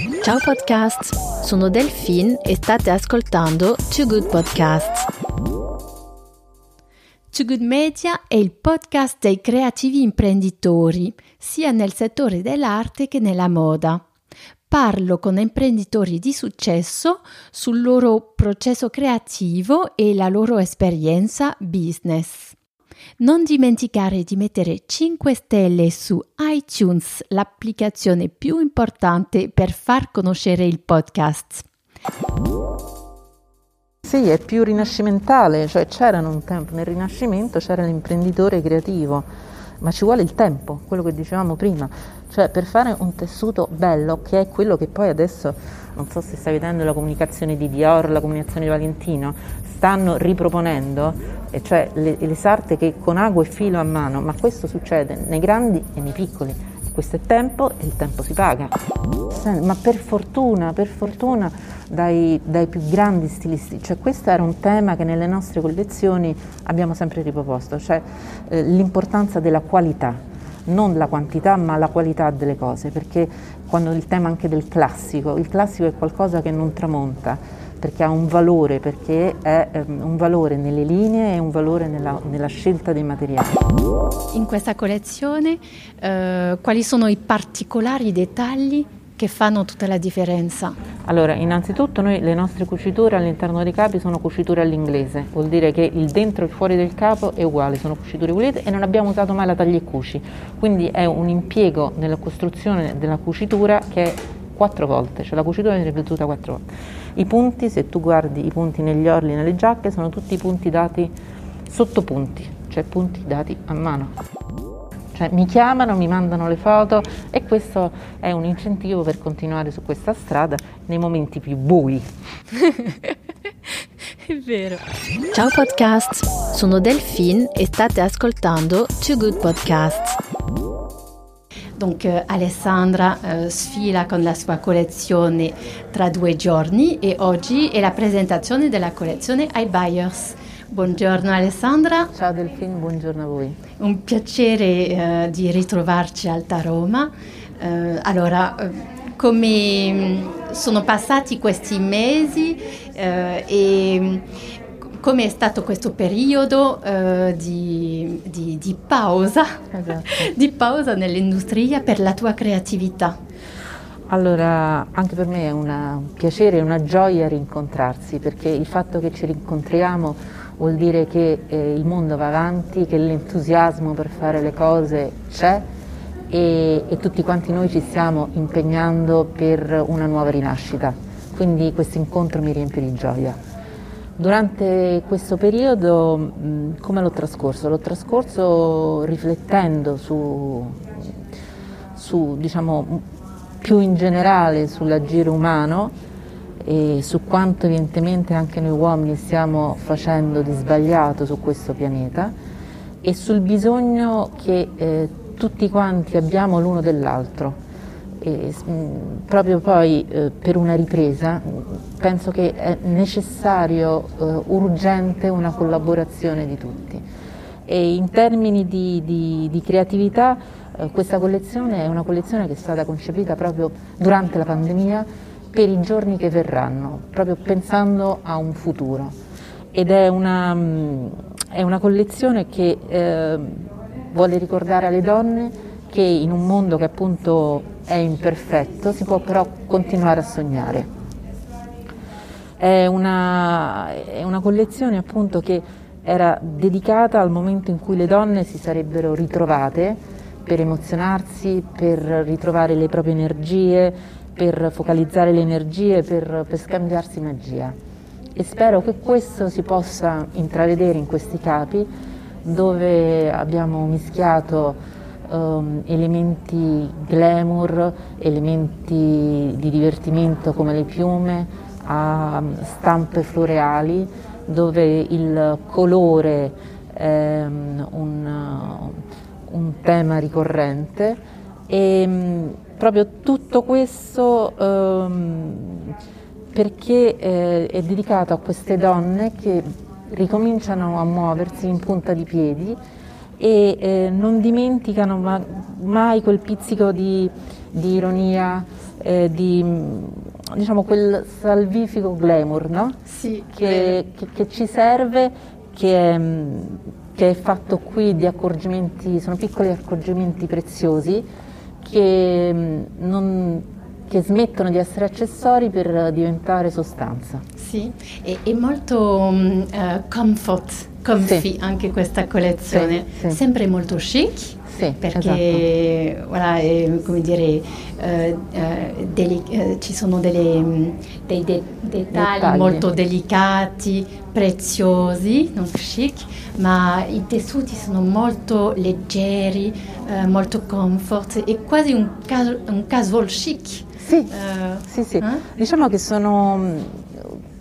Ciao podcast, sono Delphine e state ascoltando Too Good Podcast. Too Good Media è il podcast dei creativi imprenditori, sia nel settore dell'arte che nella moda. Parlo con imprenditori di successo sul loro processo creativo e la loro esperienza business. Non dimenticare di mettere 5 stelle su iTunes, l'applicazione più importante per far conoscere il podcast. Sì, è più rinascimentale, cioè c'erano un tempo, nel Rinascimento c'era l'imprenditore creativo, ma ci vuole il tempo, quello che dicevamo prima, cioè per fare un tessuto bello, che è quello che poi adesso, non so se stai vedendo la comunicazione di Dior, la comunicazione di Valentino, stanno riproponendo, cioè le, le sarte che con ago e filo a mano, ma questo succede nei grandi e nei piccoli, questo è tempo e il tempo si paga. Ma per fortuna, per fortuna dai, dai, più grandi stilisti, cioè questo era un tema che nelle nostre collezioni abbiamo sempre riproposto, cioè eh, l'importanza della qualità, non la quantità ma la qualità delle cose, perché quando il tema anche del classico, il classico è qualcosa che non tramonta, perché ha un valore, perché è um, un valore nelle linee e un valore nella, nella, scelta dei materiali. In questa collezione eh, quali sono i particolari dettagli che fanno tutta la differenza? Allora, innanzitutto noi le nostre cuciture all'interno dei capi sono cuciture all'inglese, vuol dire che il dentro e il fuori del capo è uguale, sono cuciture pulite e non abbiamo usato mai la taglia e cuci, quindi è un impiego nella costruzione della cucitura che è quattro volte, cioè la cucitura viene ripetuta quattro volte. I punti, se tu guardi i punti negli orli, nelle giacche, sono tutti punti dati sottopunti, cioè punti dati a mano. Cioè mi chiamano, mi mandano le foto e questo è un incentivo per continuare su questa strada nei momenti più bui. è vero. Ciao podcast, sono Delphine e state ascoltando Too Good Podcast. Donc euh, Alessandra euh, sfila con la sua collezione tra due giorni e oggi è la presentazione della collezione ai buyers. Buongiorno Alessandra. Ciao Delfin, buongiorno a voi. Un piacere eh, di ritrovarci a Alta Roma. Eh, allora, eh, come mm, sono passati questi mesi eh, e come è stato questo periodo uh, di, di, di, pausa, esatto. di pausa nell'industria per la tua creatività? Allora, anche per me è una, un piacere e una gioia rincontrarsi, perché il fatto che ci rincontriamo vuol dire che eh, il mondo va avanti, che l'entusiasmo per fare le cose c'è e, e tutti quanti noi ci stiamo impegnando per una nuova rinascita. Quindi questo incontro mi riempie di gioia. Durante questo periodo come l'ho trascorso? L'ho trascorso riflettendo su, su, diciamo, più in generale sull'agire umano e su quanto evidentemente anche noi uomini stiamo facendo di sbagliato su questo pianeta e sul bisogno che eh, tutti quanti abbiamo l'uno dell'altro e, proprio poi eh, per una ripresa penso che è necessario, eh, urgente una collaborazione di tutti. E in termini di, di, di creatività eh, questa collezione è una collezione che è stata concepita proprio durante la pandemia per i giorni che verranno, proprio pensando a un futuro. Ed è una, è una collezione che eh, vuole ricordare alle donne che in un mondo che appunto è imperfetto si può però continuare a sognare. È una, è una collezione appunto che era dedicata al momento in cui le donne si sarebbero ritrovate per emozionarsi, per ritrovare le proprie energie, per focalizzare le energie, per, per scambiarsi magia. E spero che questo si possa intravedere in questi capi dove abbiamo mischiato um, elementi glamour, elementi di divertimento come le piume, a stampe floreali dove il colore è um, un, un, tema ricorrente. E um, proprio tutto questo um, perché eh, è dedicato a queste donne che ricominciano a muoversi in punta di piedi e eh, non dimenticano ma, mai quel pizzico di, di ironia, eh, di diciamo quel salvifico glamour no? sì, che, che, che, ci serve, che è, che è fatto qui di accorgimenti, sono piccoli accorgimenti preziosi che non che smettono di essere accessori per diventare sostanza. Sì, e, è molto um, uh, comfort, comfy sì. anche questa collezione, sì, sì. sempre molto chic. Perché esatto. voilà, eh, come dire, eh, deli- eh, ci sono delle, mm, dei de- dettagli, dettagli, molto delicati, preziosi, non chic, ma i tessuti sono molto leggeri, eh, molto comfort, è quasi un, cas- un casual chic. Sì, uh, sì, sì. Eh? diciamo che sono mm,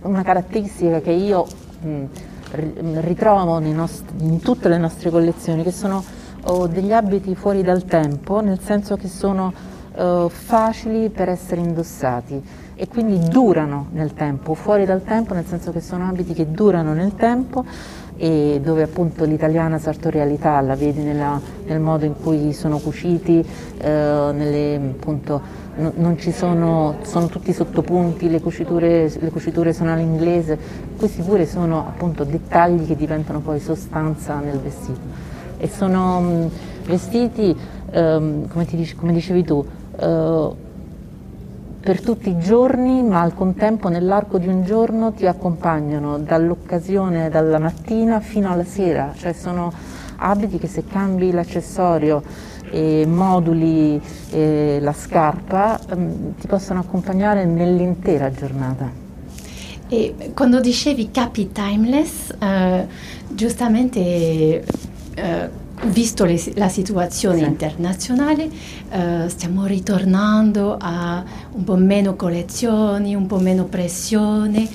una caratteristica che io mh, mm, ritrovo in tutte le nostre collezioni, che sono oh, degli abiti fuori dal tempo, nel senso che sono uh, facili per essere indossati e quindi durano nel tempo, fuori dal tempo nel senso che sono abiti che durano nel tempo e dove appunto l'italiana sartorialità la vedi nella, nel modo in cui sono cuciti, eh, nelle, appunto, no, non ci sono, sono tutti sottopunti, le cuciture, le cuciture sono all'inglese, questi pure sono appunto dettagli che diventano poi sostanza nel vestito. E sono vestiti, ehm, come, dice, come, dicevi tu, eh, per tutti i giorni, ma al contempo nell'arco di un giorno ti accompagnano dall'occasione, dalla mattina fino alla sera, cioè sono abiti che se cambi l'accessorio e moduli e la scarpa ehm, ti possono accompagnare nell'intera giornata. E quando dicevi capi timeless, eh, giustamente eh, visto le, la situazione sì. internazionale, eh, stiamo ritornando a un po' meno collezioni, un po' meno pressione,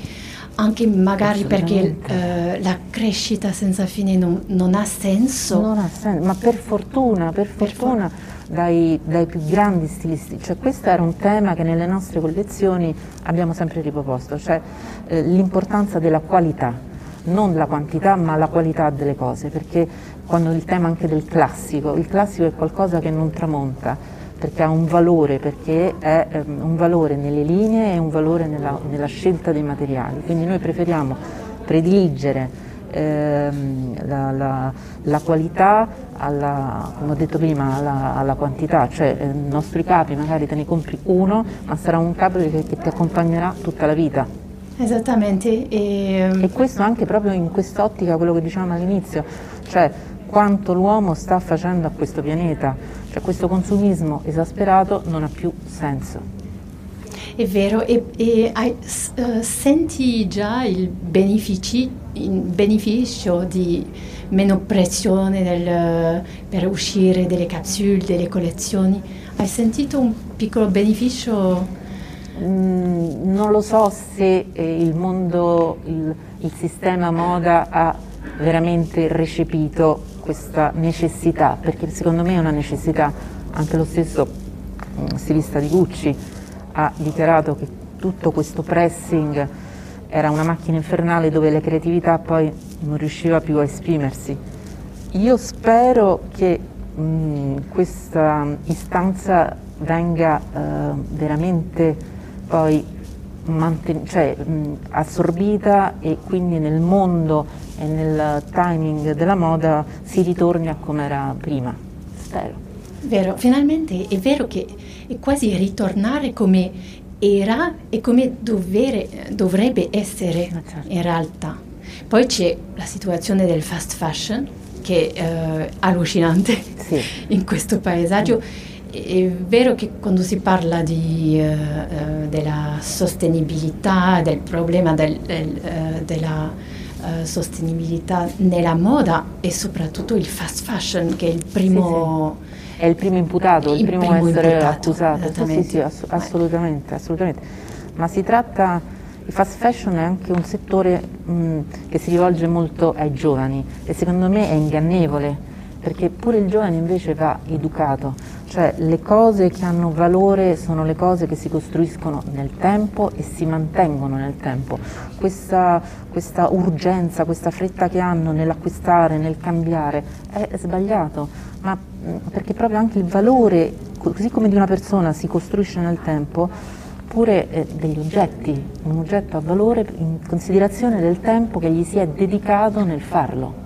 anche magari perché eh, la crescita senza fine non, non, ha senso. Non ha senso, ma per fortuna, per fortuna per dai, dai, più grandi stilisti, cioè questo era un tema che nelle nostre collezioni abbiamo sempre riproposto, cioè eh, l'importanza della qualità non la quantità ma la qualità delle cose, perché quando il tema anche del classico, il classico è qualcosa che non tramonta, perché ha un valore, perché è um, un valore nelle linee e un valore nella, nella, scelta dei materiali, quindi noi preferiamo prediligere ehm, la, la, la, qualità alla, come ho detto prima, alla, alla quantità, cioè eh, i nostri capi magari te ne compri uno, ma sarà un capo che, che ti accompagnerà tutta la vita. Esattamente. E, e questo anche proprio in quest'ottica, quello che dicevamo all'inizio, cioè quanto l'uomo sta facendo a questo pianeta, cioè questo consumismo esasperato non ha più senso. È vero, e, e hai, uh, senti già il, benefici, il, beneficio di meno pressione del, per uscire delle capsule, delle collezioni? Hai sentito un piccolo beneficio? Mm, non lo so se eh, il mondo, il, il sistema moda ha veramente recepito questa necessità, perché secondo me è una necessità, anche lo stesso mm, stilista di Gucci ha dichiarato che tutto questo pressing era una macchina infernale dove la creatività poi non riusciva più a esprimersi. Io spero che mh, mm, questa istanza venga uh, veramente poi cioè, assorbita e quindi nel mondo e nel timing della moda si ritorni a come era prima, spero. Vero, finalmente è vero che è quasi ritornare come era e come dovere, dovrebbe essere ah, certo. in realtà. Poi c'è la situazione del fast fashion che è eh, allucinante sì. in questo paesaggio. Mm è vero che quando si parla di, uh, della sostenibilità, del problema del, del, uh, della uh, sostenibilità nella moda e soprattutto il fast fashion che è il primo... Sì, sì. È il primo imputato, il, il primo, primo, a essere imputato, accusato. Sì, sì, ass- assolutamente, assolutamente. Ma si tratta, il fast fashion è anche un settore mh, che si rivolge molto ai giovani e secondo me è ingannevole perché pure il giovane invece va educato, cioè le cose che hanno valore sono le cose che si costruiscono nel tempo e si mantengono nel tempo. Questa, questa urgenza, questa fretta che hanno nell'acquistare, nel cambiare, è sbagliato, ma perché proprio anche il valore così come di una persona si costruisce nel tempo, pure eh, degli oggetti, un oggetto ha valore in considerazione del tempo che gli si è dedicato nel farlo.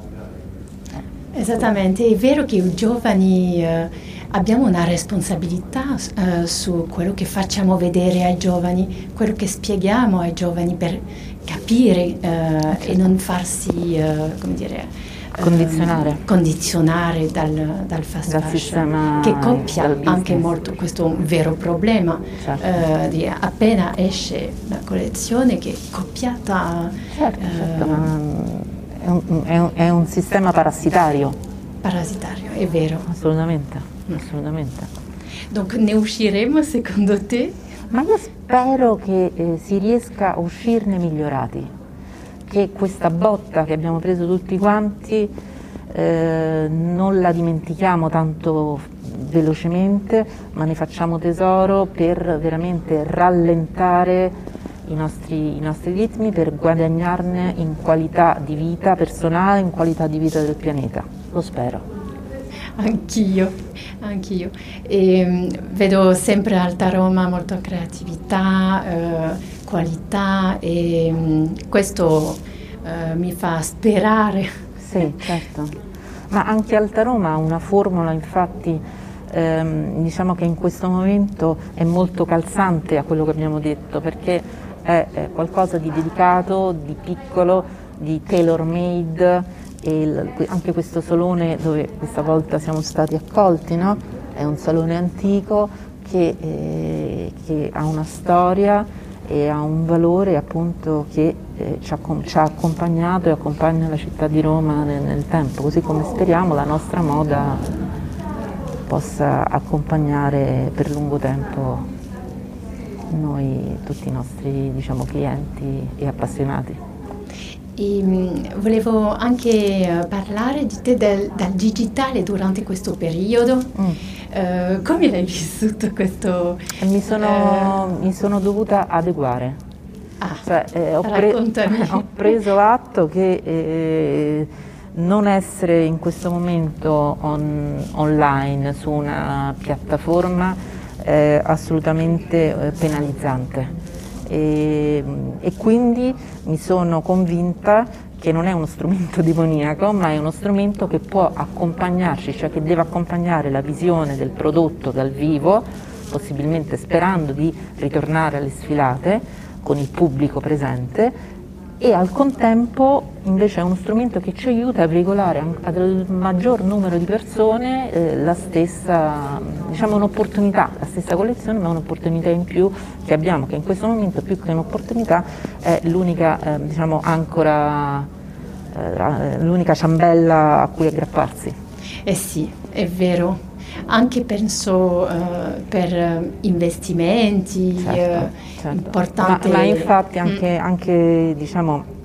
Esattamente, è vero che i giovani eh, abbiamo una responsabilità eh, su quello che facciamo vedere ai giovani, quello che spieghiamo ai giovani per capire eh, e non farsi, eh, come dire, eh, condizionare, condizionare dal, dal fast dal fashion, che coppia anche molto, questo è un vero problema, certo. Eh, appena esce una collezione che è copiata. Certo, certo è un, è, un, è un, sistema parassitario. Parassitario, è vero. Assolutamente. Assolutamente. Donc ne usciremo secondo te? Ma io spero che eh, si riesca a uscirne migliorati, che questa botta che abbiamo preso tutti quanti eh, non la dimentichiamo tanto velocemente, ma ne facciamo tesoro per veramente rallentare i nostri, i nostri ritmi per guadagnarne in qualità di vita personale, in qualità di vita del pianeta. Lo spero. Anch'io, anch'io. E, ehm, vedo sempre Alta Roma molta creatività, eh, qualità e mm, questo eh, mi fa sperare. Sì, certo. Ma anche Alta Roma ha una formula, infatti, ehm, diciamo che in questo momento è molto calzante a quello che abbiamo detto, perché è qualcosa di dedicato, di piccolo, di tailor made il, anche questo salone dove questa volta siamo stati accolti, no? è un salone antico che, eh, che, ha una storia e ha un valore appunto che eh, ci, ha, ci, ha, accompagnato e accompagna la città di Roma nel, nel tempo, così come speriamo la nostra moda possa accompagnare per lungo tempo noi, tutti i nostri diciamo, clienti e appassionati. E, um, volevo anche uh, parlare di te del, del, digitale durante questo periodo. Mm. Uh, come l'hai vissuto questo? Mi sono, uh, mi sono dovuta adeguare. Ah, cioè, eh, ho, pre- ho, preso atto che eh, non essere in questo momento on, online su una piattaforma eh, assolutamente eh, penalizzante. E, e, quindi mi sono convinta che non è uno strumento demoniaco, ma è uno strumento che può accompagnarci, cioè che deve accompagnare la visione del prodotto dal vivo, possibilmente sperando di ritornare alle sfilate con il pubblico presente e al contempo invece è uno strumento che ci aiuta a veicolare al maggior numero di persone eh, la stessa, diciamo un'opportunità, la stessa collezione ma un'opportunità in più che abbiamo, che in questo momento più che un'opportunità è l'unica eh, diciamo, ancora, eh, l'unica ciambella a cui aggrapparsi. Eh sì, è vero, anche penso uh, per investimenti certo, uh, certo. importanti. Ma, ma, infatti anche, mm. anche diciamo,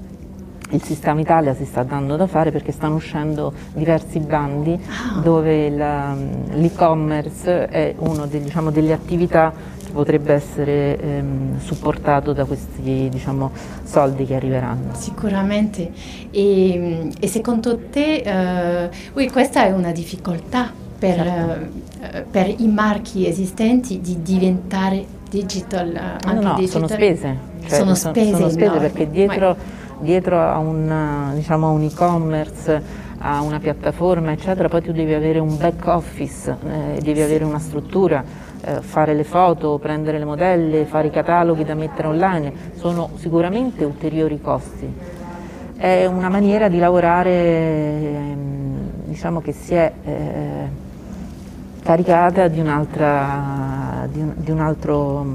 il sistema Italia si sta dando da fare perché stanno uscendo diversi bandi ah. dove l'e-commerce è una diciamo, delle attività che potrebbe essere ehm, supportato da questi diciamo, soldi che arriveranno. Sicuramente. E, e secondo te uh, questa è una difficoltà per, certo. uh, per, i marchi esistenti di diventare digital? Uh, no, no, digital? sono spese. Cioè, sono spese, sono spese perché dietro... Dietro a un, diciamo, un e-commerce, a una piattaforma, eccetera, poi tu devi avere un back office, eh, devi avere una struttura, eh, fare le foto, prendere le modelle, fare i cataloghi da mettere online, sono sicuramente ulteriori costi. È una maniera di lavorare ehm, diciamo che si è eh, caricata di, di, di un altro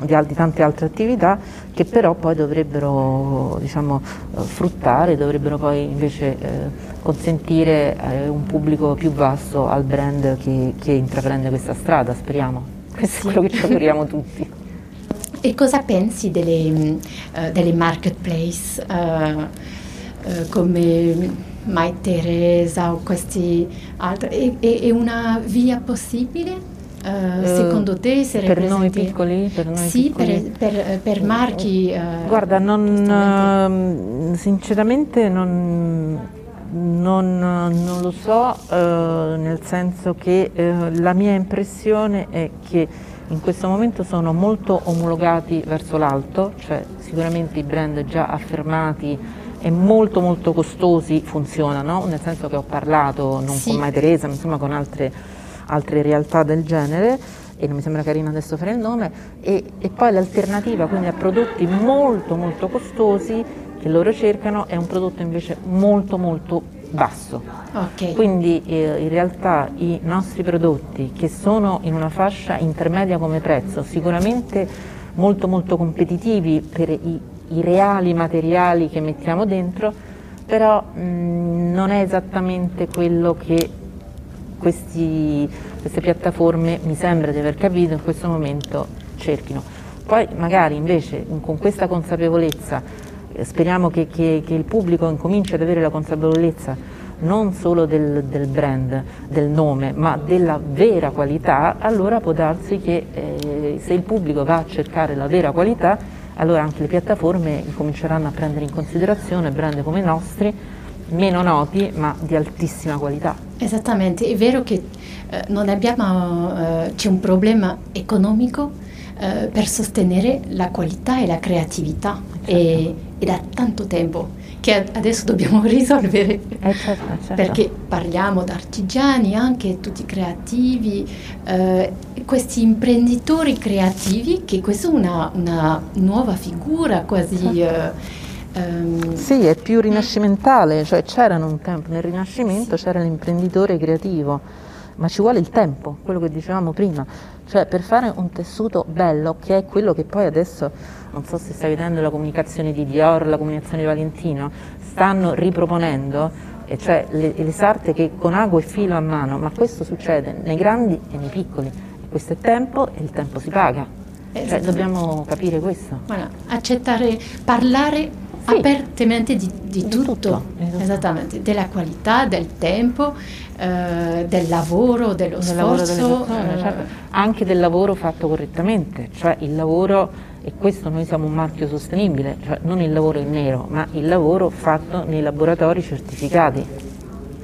di, di, tante altre attività che però poi dovrebbero diciamo, eh, fruttare, dovrebbero poi invece eh, consentire eh, un pubblico più vasto al brand che, che intraprende questa strada, speriamo. Questo è quello che ci auguriamo tutti. E cosa pensi delle, uh, delle marketplace uh, uh, come Mai Teresa o questi altri? È, è una via possibile? Uh, secondo te se per noi piccoli? Per noi sì, piccoli. Per, per, per, marchi. Uh, Guarda, non, uh, sinceramente non, non, non lo so, eh, nel senso che eh, la mia impressione è che in questo momento sono molto omologati verso l'alto, cioè sicuramente i brand già affermati e molto molto costosi funzionano, nel senso che ho parlato non sì. con Mai Teresa, ma insomma con altre, altre realtà del genere e non mi sembra carino adesso fare il nome, e, e poi l'alternativa quindi a prodotti molto molto costosi che loro cercano è un prodotto invece molto molto basso. Okay. Quindi eh, in realtà i nostri prodotti che sono in una fascia intermedia come prezzo, sicuramente molto molto competitivi per i, i reali materiali che mettiamo dentro, però mh, non è esattamente quello che questi, queste piattaforme, mi sembra di aver capito, in questo momento cerchino. Poi magari invece con questa consapevolezza, eh, speriamo che, che, che il pubblico incominci ad avere la consapevolezza non solo del, del, brand, del nome, ma della vera qualità, allora può darsi che eh, se il pubblico va a cercare la vera qualità, allora anche le piattaforme cominceranno a prendere in considerazione brand come i nostri, meno noti ma di altissima qualità. Esattamente, è vero che eh, abbiamo, eh, c'è un problema economico eh, per sostenere la qualità e la creatività certo. e, e, da tanto tempo che adesso dobbiamo risolvere eh, certo, certo. perché parliamo di artigiani anche tutti creativi eh, questi imprenditori creativi che questa è una, una nuova figura quasi certo Um, sì, è più rinascimentale, cioè c'erano un tempo nel Rinascimento, sì. c'era l'imprenditore creativo, ma ci vuole il tempo, quello che dicevamo prima, cioè per fare un tessuto bello, che è quello che poi adesso, non so se stai vedendo la comunicazione di Dior, la comunicazione di Valentino, stanno riproponendo, e cioè le, le sarte che con ago e filo a mano, ma questo succede nei grandi e nei piccoli, questo è tempo e il tempo si paga. Cioè, dobbiamo capire questo. Voilà. Accettare, parlare sì. apertamente di, di, di tutto, tutto, esattamente, della qualità, del tempo, eh, del lavoro, dello del sforzo. Lavoro, eh, certo. Anche del lavoro fatto correttamente, cioè il lavoro, e questo noi siamo un marchio sostenibile, cioè non il lavoro in nero, ma il lavoro fatto nei laboratori certificati.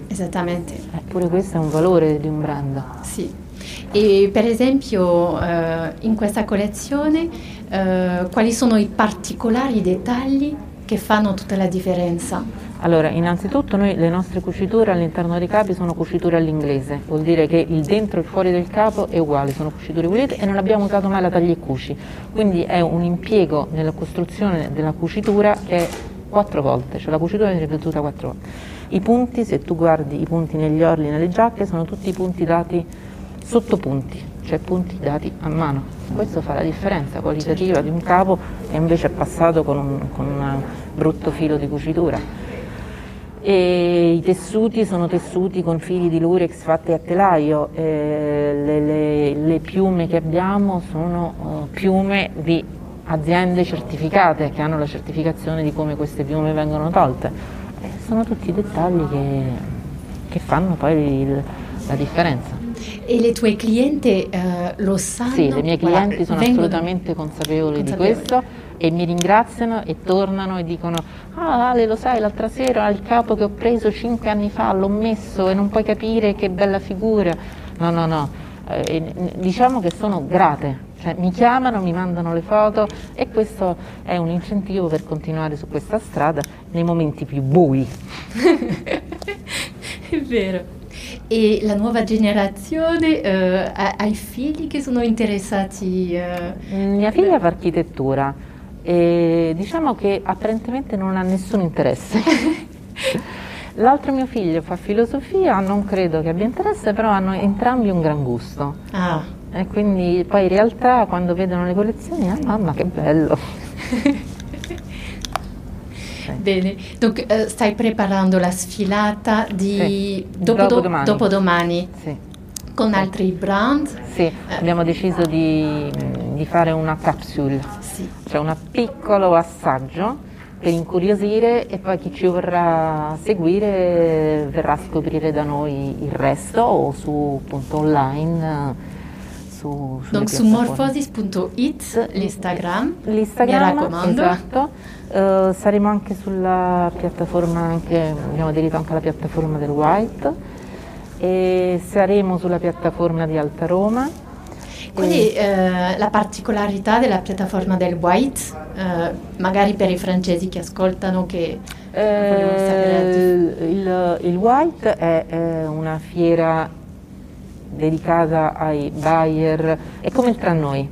Esattamente. Eppure questo è un valore di un brand. Sì. E per esempio eh, in questa collezione eh, quali sono i particolari dettagli che fanno tutta la differenza? Allora, innanzitutto noi le nostre cuciture all'interno dei capi sono cuciture all'inglese, vuol dire che il dentro e il fuori del capo è uguale, sono cuciture pulite e non abbiamo usato mai la taglia e cuci, quindi è un impiego nella costruzione della cucitura che è quattro volte, cioè la cucitura viene ripetuta quattro volte. I punti, se tu guardi i punti negli orli, nelle giacche, sono tutti punti dati sottopunti, cioè punti dati a mano. Questo fa la differenza qualitativa di un capo che invece è passato con un, con un brutto filo di cucitura. E I tessuti sono tessuti con fili di lurex fatti a telaio, le, le, le, piume che abbiamo sono uh, piume di aziende certificate che hanno la certificazione di come queste piume vengono tolte. E sono tutti dettagli che, che fanno poi il, la differenza. E le tue clienti eh, lo sanno? Sì, le mie clienti sono assolutamente consapevoli, consapevoli, di questo e mi ringraziano e tornano e dicono ah Ale lo sai l'altra sera il capo che ho preso cinque anni fa l'ho messo e non puoi capire che bella figura. No, no, no, eh, diciamo che sono grate, cioè, mi chiamano, mi mandano le foto e questo è un incentivo per continuare su questa strada nei momenti più bui. è vero. E la nuova generazione eh, ha, i figli che sono interessati? Eh, Mia figlia fa architettura e diciamo che apparentemente non ha nessun interesse. L'altro mio figlio fa filosofia, non credo che abbia interesse, però hanno entrambi un gran gusto. Ah. E quindi poi in realtà quando vedono le collezioni, ah mamma che bello! Bene, Donc, uh, stai preparando la sfilata di sì. dopodomani, dopodomani sì. con sì. altri brand? Sì, eh. abbiamo deciso di, di, fare una capsule, cioè un piccolo assaggio per incuriosire e poi chi ci vorrà verrà a scoprire da noi il resto o su appunto online su su morphosis.it l'Instagram, L'Instagram, mi raccomando. esatto. Eh, saremo anche sulla piattaforma, anche, abbiamo aderito anche alla piattaforma del White e saremo sulla piattaforma di Alta Roma. È eh, la particolarità della piattaforma del White, eh, magari per i francesi che ascoltano che Eh, il, il White è eh, una fiera dedicata ai buyer, è come il tra noi,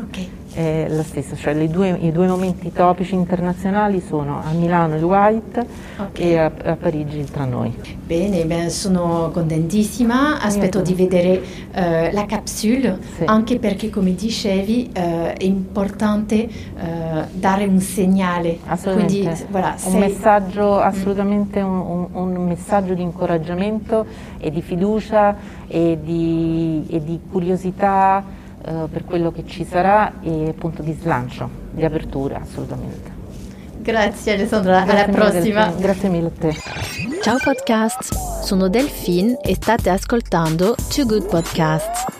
Ok, è la stessa, cioè due- i due momenti topici internazionali sono a Milano il White Ok. e a, a Parigi il tra noi. bene, beh, sono contentissima, aspetto di vedere eh, la capsule, Sì. anche perché come dicevi eh, è importante eh, dare un segnale, Assolutamente. quindi voilà, un messaggio, assolutamente un, un- un messaggio di incoraggiamento e di fiducia e di, e di curiosità eh, per quello che ci sarà e appunto di slancio, di apertura assolutamente. Grazie Alessandra, alla Grazie mille, prossima. Delfine. Grazie mille a te. Ciao podcast, sono Delphine e state ascoltando Too Good Podcast.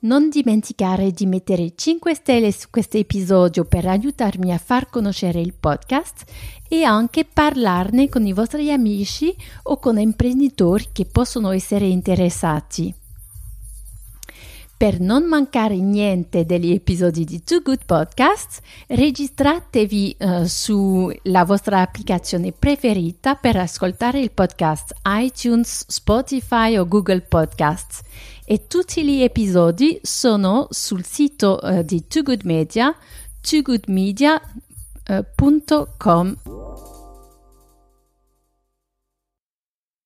Non dimenticare di mettere 5 stelle su questo episodio per aiutarmi a far conoscere il podcast e anche parlarne con i vostri amici o con imprenditori che possono essere interessati. Per non mancare niente degli episodi di Too Good Podcast, registratevi eh, sulla vostra applicazione preferita per ascoltare il podcast iTunes, Spotify o Google Podcasts. E tutti gli episodi sono sul sito eh, di Too Good Media, toogoodmedia.com.